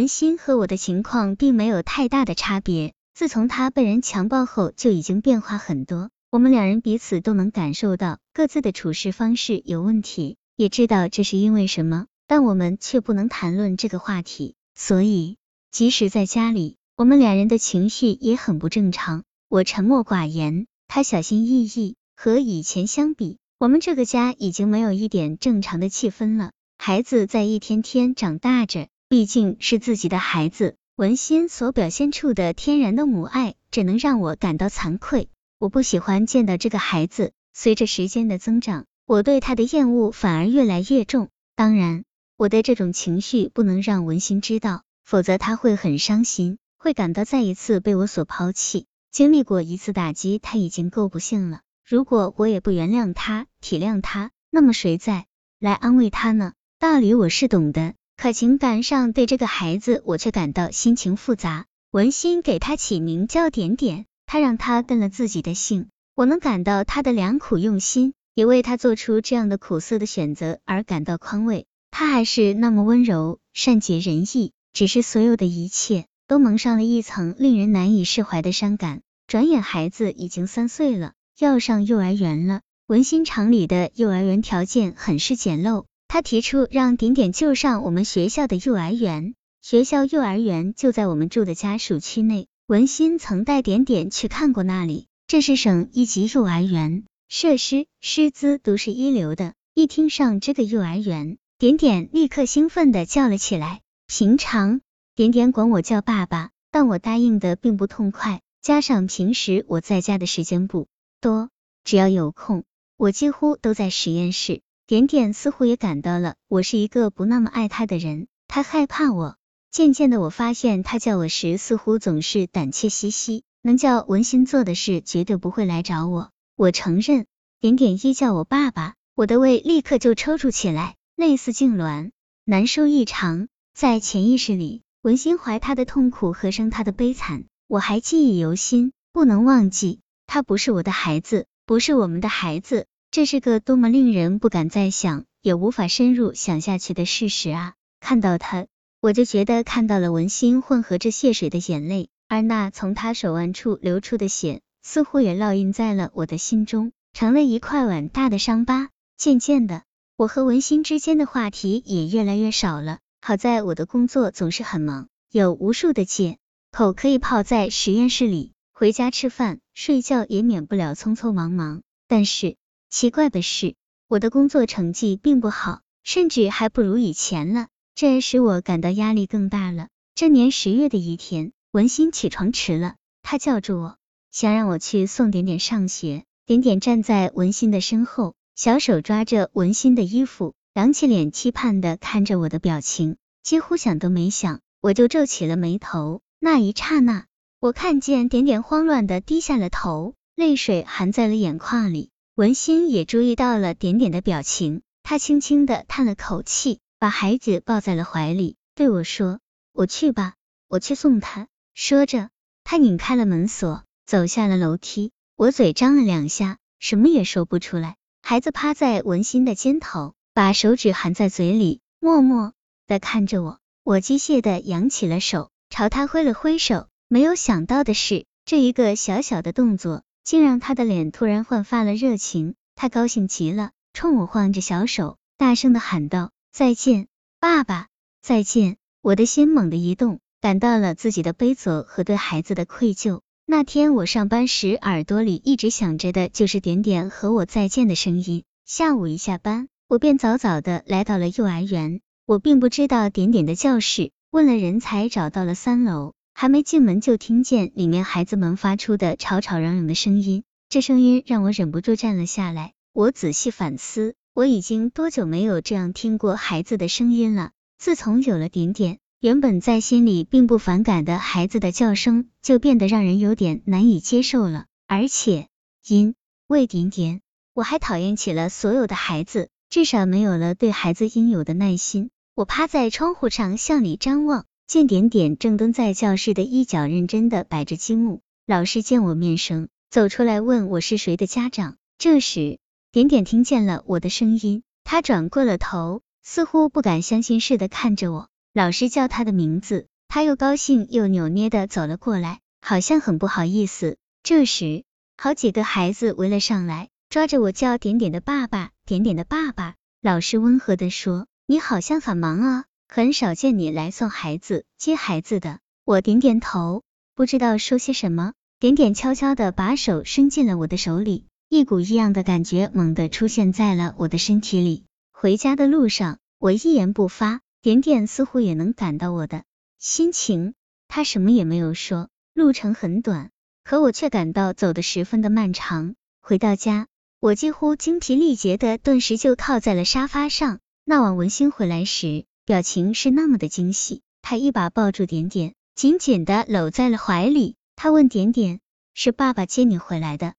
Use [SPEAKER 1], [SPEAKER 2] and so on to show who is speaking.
[SPEAKER 1] 文心和我的情况并没有太大的差别。自从他被人强暴后，就已经变化很多。我们两人彼此都能感受到各自的处事方式有问题，也知道这是因为什么，但我们却不能谈论这个话题。所以，即使在家里，我们两人的情绪也很不正常。我沉默寡言，他小心翼翼。和以前相比，我们这个家已经没有一点正常的气氛了。孩子在一天天长大着，毕竟是自己的孩子。文心所表现出的天然的母爱，只能让我感到惭愧。我不喜欢见到这个孩子。随着时间的增长，我对他的厌恶反而越来越重。当然，我的这种情绪不能让文心知道，否则他会很伤心，会感到再一次被我所抛弃。经历过一次打击，他已经够不幸了。如果我也不原谅他、体谅他，那么谁在来安慰他呢？道理我是懂的。可情感上对这个孩子，我却感到心情复杂。文心给他起名叫点点，他让他跟了自己的姓，我能感到他的良苦用心，也为他做出这样的苦涩的选择而感到宽慰。他还是那么温柔、善解人意，只是所有的一切都蒙上了一层令人难以释怀的伤感。转眼孩子已经三岁了，要上幼儿园了。文心厂里的幼儿园条件很是简陋。他提出让点点就上我们学校的幼儿园，学校幼儿园就在我们住的家属区内。文心曾带点点去看过那里，这是省一级幼儿园，设施师资都是一流的。一听上这个幼儿园，点点立刻兴奋的叫了起来。平常点点管我叫爸爸，但我答应的并不痛快，加上平时我在家的时间不多，只要有空，我几乎都在实验室。点点似乎也感到了我是一个不那么爱他的人，他害怕我。渐渐的，我发现他叫我时似乎总是胆怯兮兮，能叫文心做的事绝对不会来找我。我承认，点点一叫我爸爸，我的胃立刻就抽搐起来，类似痉挛，难受异常。在潜意识里，文心怀他的痛苦和生他的悲惨，我还记忆犹新，不能忘记。他不是我的孩子，不是我们的孩子。这是个多么令人不敢再想，也无法深入想下去的事实啊！看到他，我就觉得看到了文心混合着血水的眼泪，而那从他手腕处流出的血，似乎也烙印在了我的心中，成了一块碗大的伤疤。渐渐的，我和文心之间的话题也越来越少了。好在我的工作总是很忙，有无数的借口可以泡在实验室里，回家吃饭、睡觉也免不了匆匆忙忙。但是，奇怪的是，我的工作成绩并不好，甚至还不如以前了，这使我感到压力更大了。这年十月的一天，文心起床迟了，他叫住我，想让我去送点点上学。点点站在文心的身后，小手抓着文心的衣服，扬起脸期盼的看着我的表情，几乎想都没想，我就皱起了眉头。那一刹那，我看见点点慌乱的低下了头，泪水含在了眼眶里。文心也注意到了点点的表情，他轻轻的叹了口气，把孩子抱在了怀里，对我说：“我去吧，我去送他。”说着，他拧开了门锁，走下了楼梯。我嘴张了两下，什么也说不出来。孩子趴在文心的肩头，把手指含在嘴里，默默的看着我。我机械的扬起了手，朝他挥了挥手。没有想到的是，这一个小小的动作。竟让他的脸突然焕发了热情，他高兴极了，冲我晃着小手，大声的喊道：“再见，爸爸，再见！”我的心猛地一动，感到了自己的悲责和对孩子的愧疚。那天我上班时，耳朵里一直响着的就是点点和我再见的声音。下午一下班，我便早早的来到了幼儿园。我并不知道点点的教室，问了人才找到了三楼。还没进门，就听见里面孩子们发出的吵吵嚷嚷的声音，这声音让我忍不住站了下来。我仔细反思，我已经多久没有这样听过孩子的声音了？自从有了点点，原本在心里并不反感的孩子的叫声，就变得让人有点难以接受了。而且，因为点点，我还讨厌起了所有的孩子，至少没有了对孩子应有的耐心。我趴在窗户上向里张望。见点点正蹲在教室的一角，认真的摆着积木。老师见我面生，走出来问我是谁的家长。这时，点点听见了我的声音，他转过了头，似乎不敢相信似的看着我。老师叫他的名字，他又高兴又扭捏的走了过来，好像很不好意思。这时，好几个孩子围了上来，抓着我叫点点的爸爸，点点的爸爸。老师温和的说：“你好像很忙啊，很少见你来送孩子、接孩子的。”我点点头，不知道说些什么。点点悄悄的把手伸进了我的手里，一股异样的感觉猛地出现在了我的身体里。回家的路上，我一言不发，点点似乎也能感到我的心情，他什么也没有说。路程很短，可我却感到走得十分的漫长。回到家。我几乎精疲力竭的，顿时就靠在了沙发上。那晚文心回来时，表情是那么的惊喜。他一把抱住点点，紧紧的搂在了怀里。他问点点：“是爸爸接你回来的？”